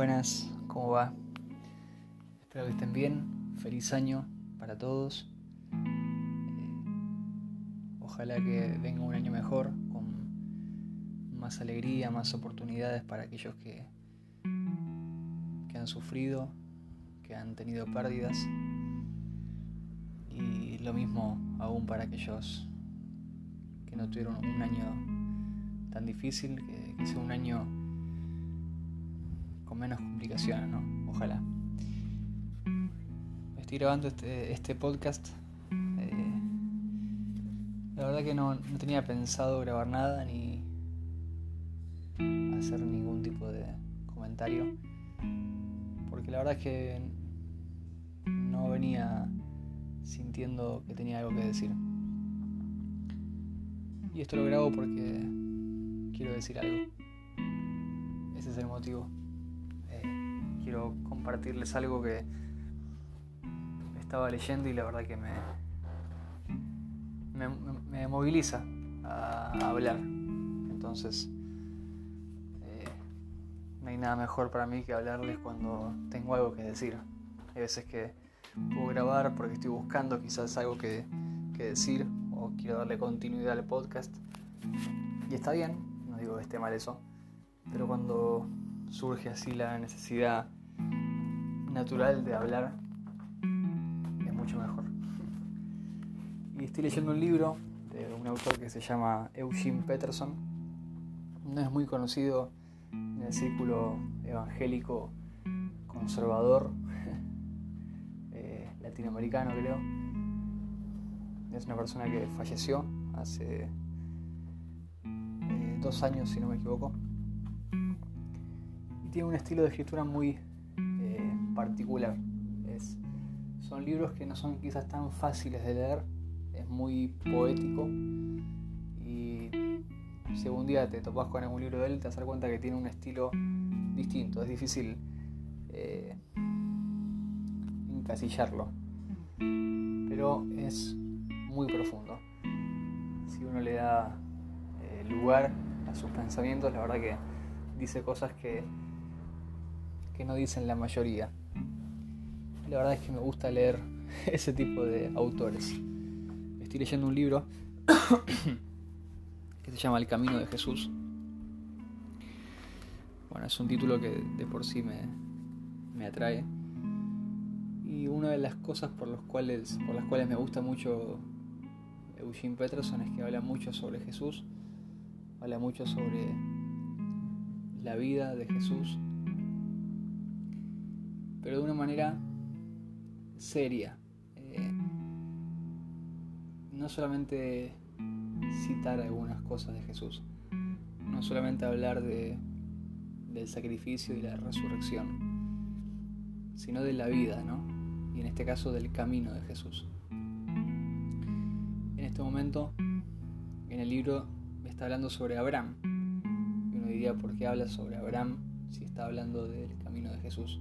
Buenas, ¿cómo va? Espero que estén bien. Feliz año para todos. Eh, ojalá que venga un año mejor, con más alegría, más oportunidades para aquellos que, que han sufrido, que han tenido pérdidas. Y lo mismo aún para aquellos que no tuvieron un año tan difícil, que, que sea un año con menos complicaciones, ¿no? Ojalá. Estoy grabando este, este podcast. Eh, la verdad que no, no, tenía pensado grabar nada ni hacer ningún tipo de comentario. Porque la verdad es que no venía sintiendo que tenía algo que decir. Y esto lo grabo porque quiero decir algo. Ese es el motivo quiero compartirles algo que estaba leyendo y la verdad que me, me, moviliza a, hablar. Entonces, eh, no hay nada mejor para mí que hablarles cuando tengo algo que decir. Hay veces que puedo grabar porque estoy buscando quizás algo que, que decir o quiero darle continuidad al podcast. Y está bien, no digo que esté mal eso, pero cuando surge así la necesidad natural de hablar es mucho mejor. Y estoy leyendo un libro de un autor que se llama Eugene Peterson. No es muy conocido en el círculo evangélico conservador eh, latinoamericano, creo. Es una persona que falleció hace eh, dos años, si no me equivoco. Y tiene un estilo de escritura muy particular. Es, son libros que no son quizás tan fáciles de leer, es muy poético y si algún día te topas con algún libro de él te das cuenta que tiene un estilo distinto, es difícil eh, encasillarlo, pero es muy profundo. Si uno le da eh, lugar a sus pensamientos, la verdad que dice cosas que, que no dicen la mayoría la verdad es que me gusta leer ese tipo de autores. Estoy leyendo un libro que se llama El Camino de Jesús. Bueno, es un título que de por sí me, me atrae. Y una de las cosas por, los cuales, por las cuales me gusta mucho Eugene Peterson es que habla mucho sobre Jesús, habla mucho sobre la vida de Jesús, pero de una manera seria. Eh, no solamente citar algunas cosas de Jesús, no solamente hablar de, del sacrificio y la resurrección, sino de la vida, ¿no? Y en este caso del camino de Jesús. En este momento, en el libro está hablando sobre Abraham. Y uno diría, ¿por qué habla sobre Abraham si está hablando del camino de Jesús?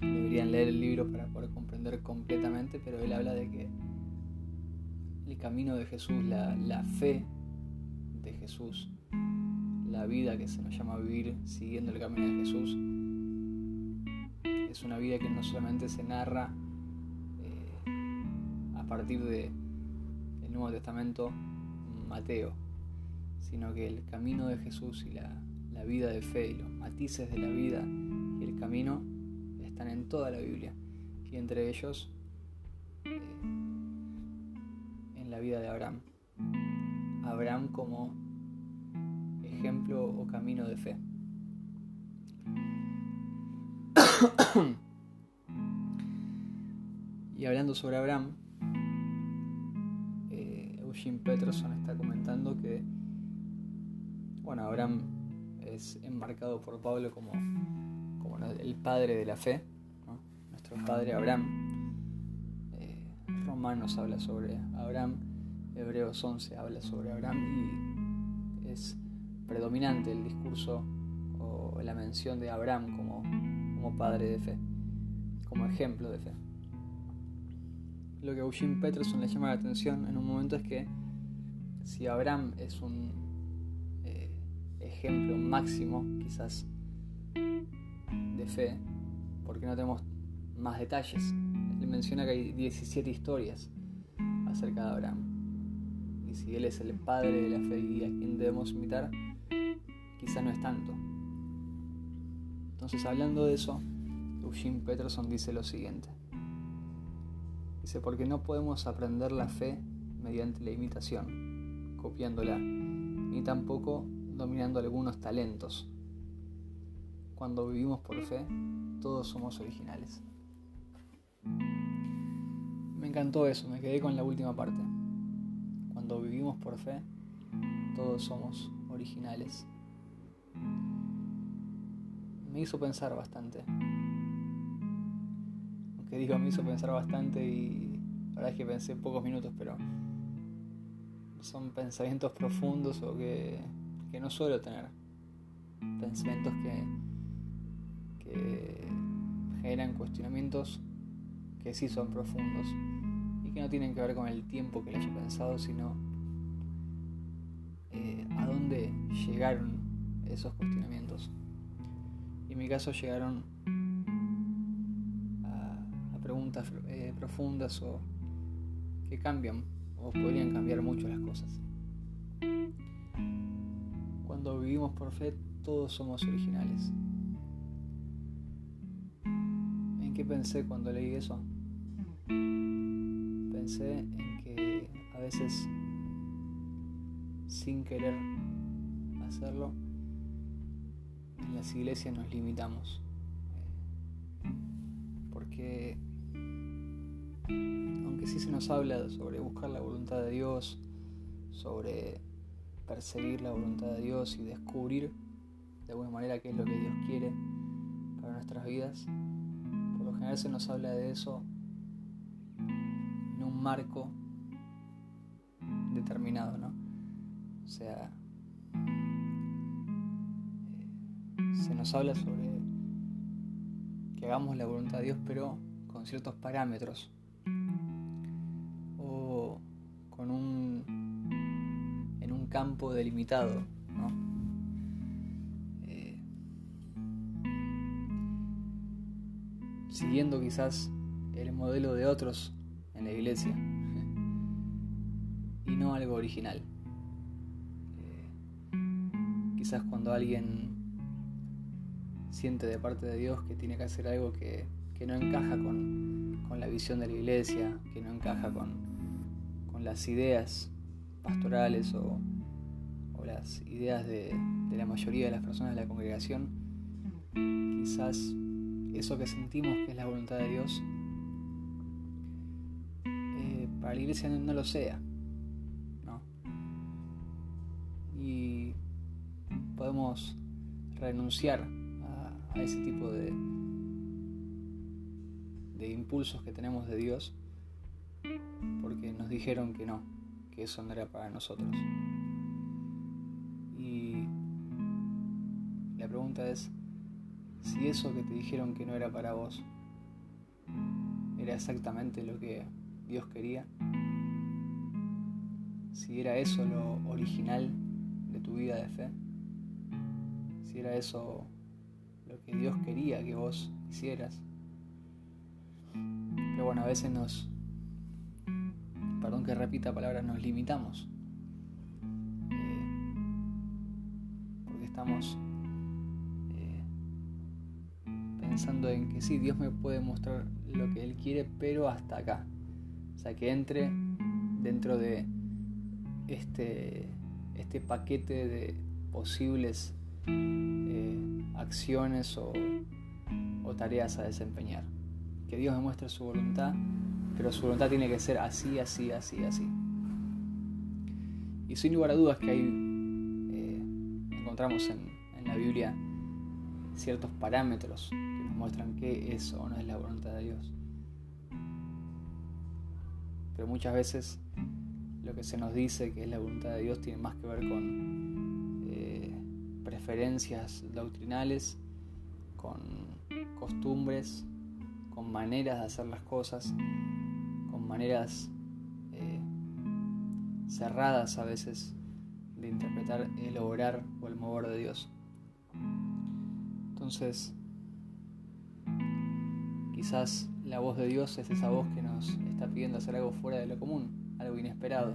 Deberían leer el libro para poder comprender completamente, pero él habla de que el camino de Jesús, la, la fe de Jesús, la vida que se nos llama vivir siguiendo el camino de Jesús, es una vida que no solamente se narra eh, a partir del Nuevo Testamento Mateo, sino que el camino de Jesús y la, la vida de fe y los matices de la vida y el camino en toda la Biblia y entre ellos eh, en la vida de Abraham. Abraham como ejemplo o camino de fe. y hablando sobre Abraham, eh, Eugene Peterson está comentando que, bueno, Abraham es enmarcado por Pablo como el padre de la fe, nuestro padre Abraham. Eh, Romanos habla sobre Abraham, Hebreos 11 habla sobre Abraham y es predominante el discurso o la mención de Abraham como, como padre de fe, como ejemplo de fe. Lo que Eugene Peterson le llama la atención en un momento es que si Abraham es un eh, ejemplo máximo, quizás de fe, porque no tenemos más detalles. Él menciona que hay 17 historias acerca de Abraham. Y si él es el padre de la fe y a quien debemos imitar, quizá no es tanto. Entonces, hablando de eso, Eugene Peterson dice lo siguiente. Dice, porque no podemos aprender la fe mediante la imitación, copiándola, ni tampoco dominando algunos talentos. Cuando vivimos por fe, todos somos originales. Me encantó eso, me quedé con la última parte. Cuando vivimos por fe, todos somos originales. Me hizo pensar bastante. Aunque digo, me hizo pensar bastante y la verdad es que pensé pocos minutos, pero son pensamientos profundos o que, que no suelo tener. Pensamientos que, que generan cuestionamientos que sí son profundos y que no tienen que ver con el tiempo que le haya pensado, sino eh, a dónde llegaron esos cuestionamientos. Y en mi caso llegaron a, preguntas eh, profundas o que cambian o podrían cambiar mucho las cosas. Cuando vivimos por fe, todos somos originales. Qué pensé cuando leí eso? Pensé en que a veces, sin querer hacerlo, en las iglesias nos limitamos. Porque aunque sí se nos habla sobre buscar la voluntad de Dios, sobre perseguir la voluntad de Dios y descubrir de alguna manera qué es lo que Dios quiere para nuestras vidas, general se nos habla de eso en un marco determinado, ¿no? O sea, eh, se nos habla sobre que hagamos la voluntad de Dios, pero con ciertos parámetros o con un en un campo delimitado, siguiendo quizás el modelo de otros en la iglesia y no algo original. Eh, quizás cuando alguien siente de parte de Dios que tiene que hacer algo que, que no encaja con, con, la visión de la iglesia, que no encaja con, con las ideas pastorales o, o las ideas de, de, la mayoría de las personas de la congregación, quizás eso que sentimos que es la voluntad de Dios, eh, para la iglesia no, lo sea. ¿no? Y podemos renunciar a, a ese tipo de, de impulsos que tenemos de Dios porque nos dijeron que no, que eso no era para nosotros. Y la pregunta es, si eso que te dijeron que no era para vos era exactamente lo que Dios quería, si era eso lo original de tu vida de fe, si era eso lo que Dios quería que vos hicieras, pero bueno, a veces nos, perdón que repita palabras, nos limitamos. Eh, porque estamos pensando en que sí, Dios me puede mostrar lo que Él quiere, pero hasta acá. O sea, que entre dentro de este, este paquete de posibles eh, acciones o, tareas a desempeñar que Dios me muestre su voluntad, pero su voluntad tiene que ser así, así, así, así. Y sin lugar a dudas que hay, eh, encontramos en, la Biblia ciertos parámetros muestran qué es o no es la voluntad de Dios. Pero muchas veces lo que se nos dice que es la voluntad de Dios tiene más que ver con eh, preferencias doctrinales, con costumbres, con maneras de hacer las cosas, con maneras eh, cerradas a veces de interpretar el obrar o el mover de Dios. Entonces, quizás la voz de Dios es esa voz que nos está pidiendo hacer algo fuera de lo común, algo inesperado,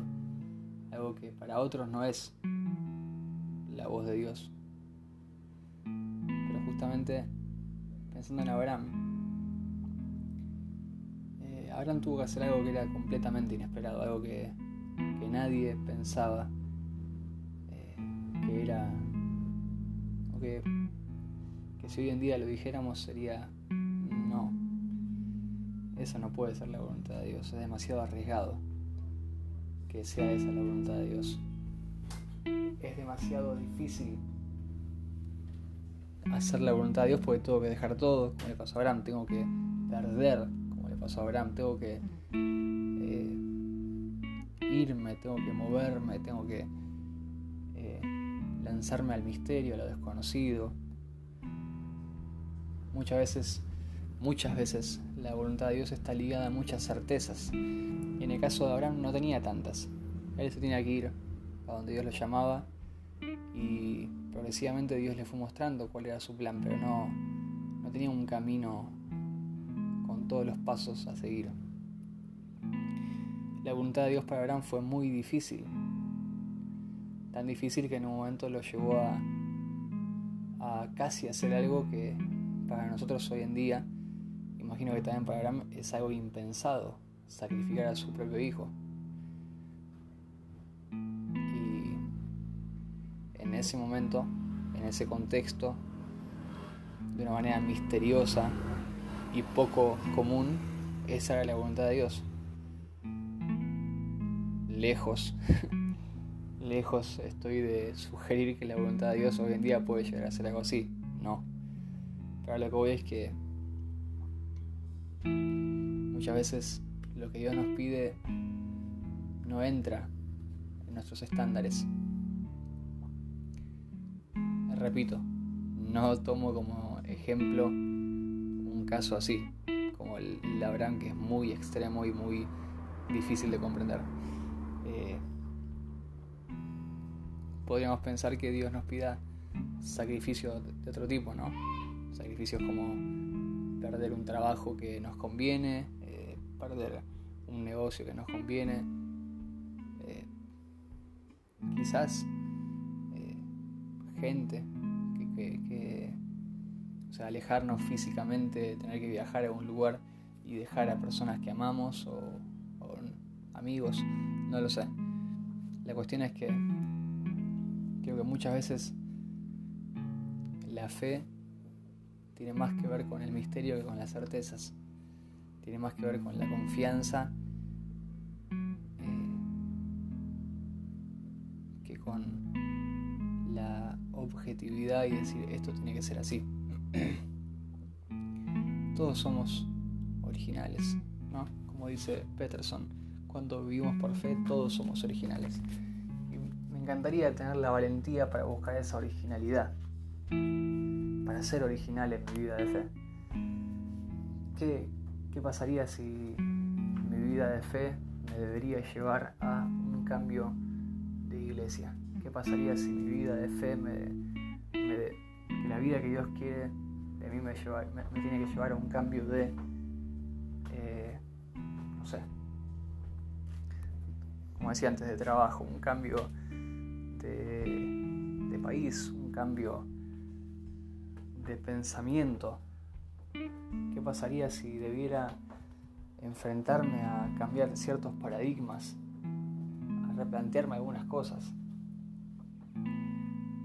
algo que para otros no es la voz de Dios. Pero justamente pensando en Abraham, eh, Abraham tuvo que hacer algo que era completamente inesperado, algo que, nadie pensaba eh, que era, o que, si hoy en día lo dijéramos sería, eso no puede ser la voluntad de Dios, es demasiado arriesgado que sea esa la voluntad de Dios. Es demasiado difícil hacer la voluntad de Dios porque tengo que dejar todo, como le pasó a Abraham, tengo que perder, como le pasó a Abraham, tengo que eh, irme, tengo que moverme, tengo que eh, lanzarme al misterio, a lo desconocido. Muchas veces, muchas veces la voluntad de Dios está ligada a muchas certezas. Y en el caso de Abraham no tenía tantas. Él se tenía que ir a donde Dios lo llamaba y progresivamente Dios le fue mostrando cuál era su plan, pero no, no tenía un camino con todos los pasos a seguir. La voluntad de Dios para Abraham fue muy difícil, tan difícil que en un momento lo llevó a, a casi hacer algo que para nosotros hoy en día, imagino que también para Abraham es algo impensado, sacrificar a su propio hijo. en ese momento, en ese contexto, de una manera misteriosa y poco común, esa era la voluntad de Dios. Lejos, lejos estoy de sugerir que la voluntad de Dios hoy en día puede llegar a ser algo así. No. Pero lo que voy es que muchas veces lo que Dios nos pide no entra en nuestros estándares repito, no tomo como ejemplo un caso así, como el, Abraham, que es muy extremo y muy difícil de comprender. Eh, podríamos pensar que Dios nos pida sacrificios de otro tipo, ¿no? Sacrificios como perder un trabajo que nos conviene, eh, perder un negocio que nos conviene. Eh, quizás gente, que, o sea, alejarnos físicamente, tener que viajar a un lugar y dejar a personas que amamos o, amigos, no lo sé. La cuestión es que creo que muchas veces la fe tiene más que ver con el misterio que con las certezas. Tiene más que ver con la confianza eh, que con objetividad y decir esto tiene que ser así. Todos somos originales, ¿no? Como dice Peterson, cuando vivimos por fe todos somos originales. Y me encantaría tener la valentía para buscar esa originalidad, para ser original en mi vida de fe. ¿Qué, qué pasaría si mi vida de fe me debería llevar a un cambio de iglesia? ¿Qué pasaría si mi vida de fe me, que la vida que Dios quiere de mí me, lleva, me, tiene que llevar a un cambio de, eh, no sé, como decía antes, de trabajo, un cambio de, de país, un cambio de pensamiento? ¿Qué pasaría si debiera enfrentarme a cambiar ciertos paradigmas, a replantearme algunas cosas?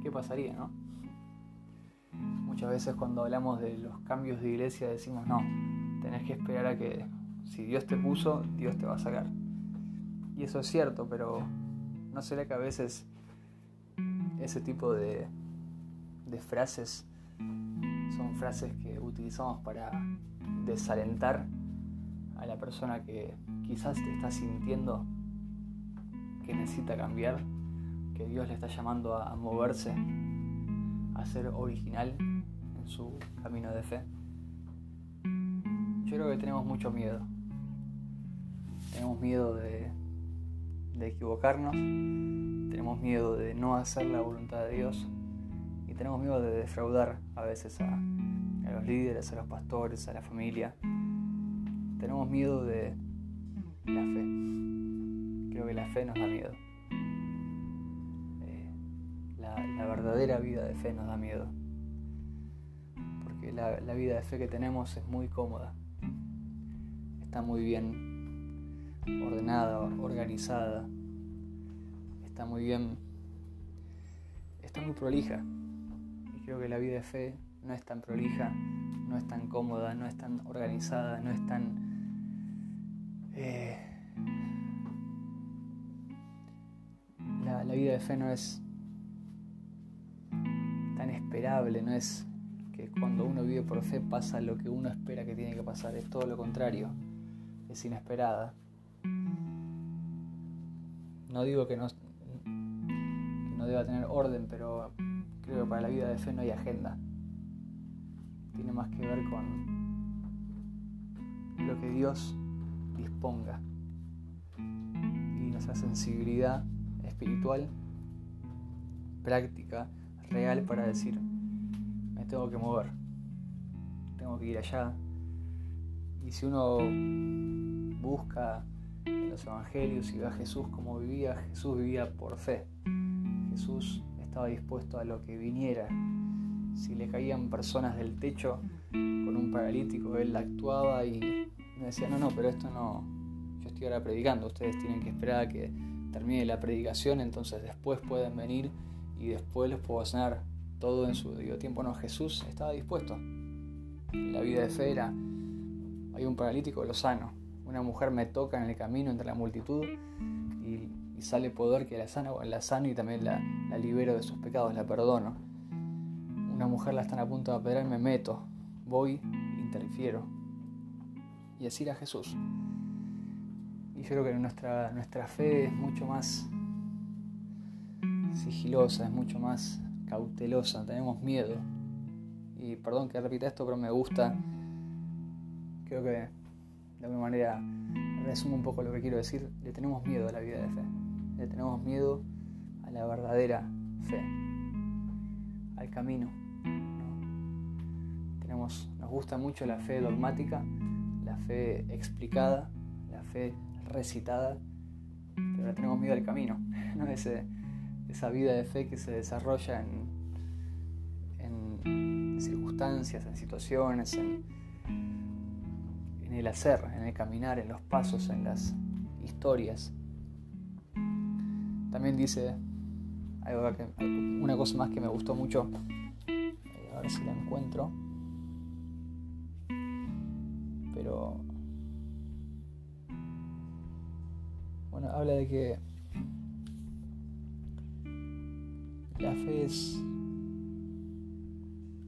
¿qué pasaría, no? Muchas veces cuando hablamos de los cambios de iglesia decimos, no, tenés que esperar a que si Dios te puso, Dios te va a sacar. Y eso es cierto, pero ¿no será que a veces ese tipo de, de frases son frases que utilizamos para desalentar a la persona que quizás te está sintiendo que necesita cambiar que Dios le está llamando a, moverse, a ser original en su camino de fe. Yo creo que tenemos mucho miedo. Tenemos miedo de, equivocarnos, tenemos miedo de no hacer la voluntad de Dios tenemos miedo de defraudar a veces a, los líderes, a los pastores, a la familia. Tenemos miedo de la fe. Creo que la fe nos da miedo. Eh, la, verdadera vida de fe nos da miedo. Porque la, la vida de fe que tenemos es muy cómoda. Está muy bien ordenada, organizada. Está muy bien está muy prolija. Creo que la vida de fe no es tan prolija, no es tan cómoda, no es tan organizada, no es tan... Eh, la, vida de fe no es tan esperable, no es que cuando uno vive por fe pasa lo que uno espera que tiene que pasar, es todo lo contrario, es inesperada. No digo que no, no deba tener orden, pero creo que para la vida de fe no hay agenda. Tiene más que ver con lo que Dios disponga y nuestra sensibilidad espiritual, práctica, real para decir, me tengo que mover, tengo que ir allá. Y si uno busca en los evangelios y ve a Jesús como vivía, Jesús vivía por fe. Jesús estaba dispuesto a lo que viniera. Si le caían personas del techo con un paralítico, él actuaba y me decía, no, no, pero esto no, yo estoy ahora predicando, ustedes tienen que esperar a que termine la predicación, entonces después pueden venir y después les puedo sanar todo en su debido tiempo. No, Jesús estaba dispuesto. La vida de fe era, hay un paralítico, lo sano. Una mujer me toca en el camino entre la multitud y sale poder que la sana, la sano y también la, libero de sus pecados, la perdono. Una mujer la están a punto de apedrear, me meto, voy, interfiero. Y así era Jesús. Y yo creo que nuestra, nuestra fe es mucho más sigilosa, es mucho más cautelosa, tenemos miedo. Y perdón que repita esto, pero me gusta. Creo que de alguna manera resumo un poco lo que quiero decir. Le tenemos miedo a la vida de fe le tenemos miedo a la verdadera fe, al camino. Tenemos, nos gusta mucho la fe dogmática, la fe explicada, la fe recitada, pero le tenemos miedo al camino, ¿no? esa vida de fe que se desarrolla en, circunstancias, en situaciones, en el hacer, en el caminar, en los pasos, en las historias. También dice una cosa más que me gustó mucho. Eh, a ver si la encuentro. Pero. Bueno, habla de que la fe es.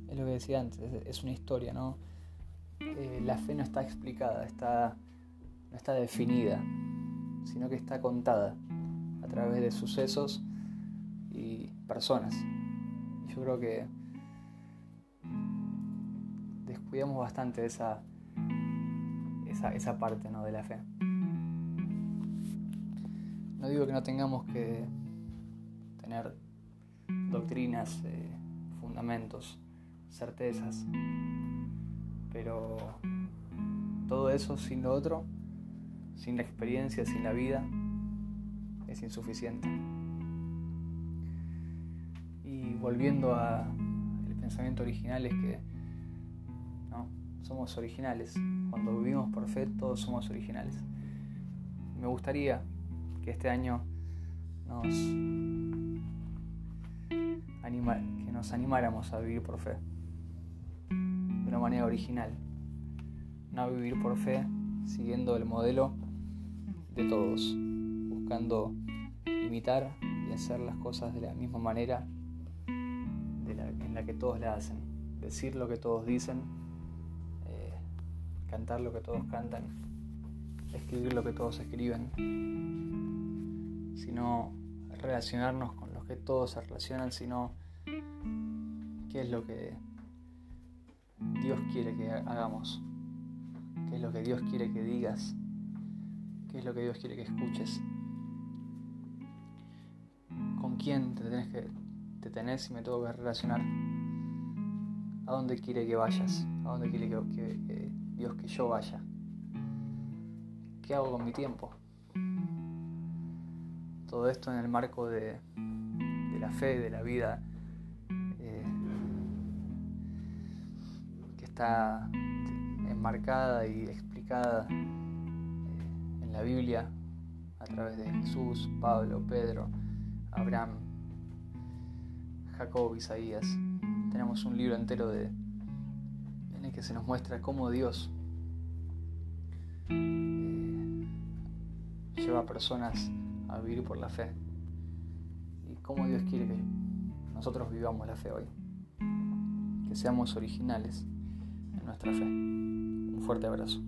Es lo que decía antes, es una historia, ¿no? Eh, la fe no está explicada, está, no está definida, sino que está contada través de sucesos y personas. yo creo que descuidamos bastante esa, esa, esa parte ¿no? de la fe. No digo que no tengamos que tener doctrinas, eh, fundamentos, certezas, pero todo eso sin lo otro, sin la experiencia, sin la vida, es insuficiente. Y volviendo a el pensamiento original es que somos originales. Cuando vivimos por fe todos somos originales. Me gustaría que este año nos anima, que nos animáramos a vivir por fe de una manera original. No vivir por fe siguiendo el modelo de todos, buscando imitar y hacer las cosas de la misma manera en la que todos la hacen. Decir lo que todos dicen, eh, cantar lo que todos cantan, escribir lo que todos escriben, sino relacionarnos con los que todos se relacionan, sino qué es lo que Dios quiere que hagamos, qué es lo que Dios quiere que digas, qué es lo que Dios quiere que escuches quién te tenés que te tenés y me tengo que relacionar. ¿A dónde quiere que vayas? ¿A dónde quiere que, Dios que yo vaya? ¿Qué hago con mi tiempo? Todo esto en el marco de, la fe, de la vida eh, que está enmarcada y explicada eh, en la Biblia a través de Jesús, Pablo, Pedro, Abraham, Jacob, Isaías. Tenemos un libro entero de, en el que se nos muestra cómo Dios eh, lleva a personas a vivir por la fe y cómo Dios quiere que nosotros vivamos la fe hoy. Que seamos originales en nuestra fe. Un fuerte abrazo.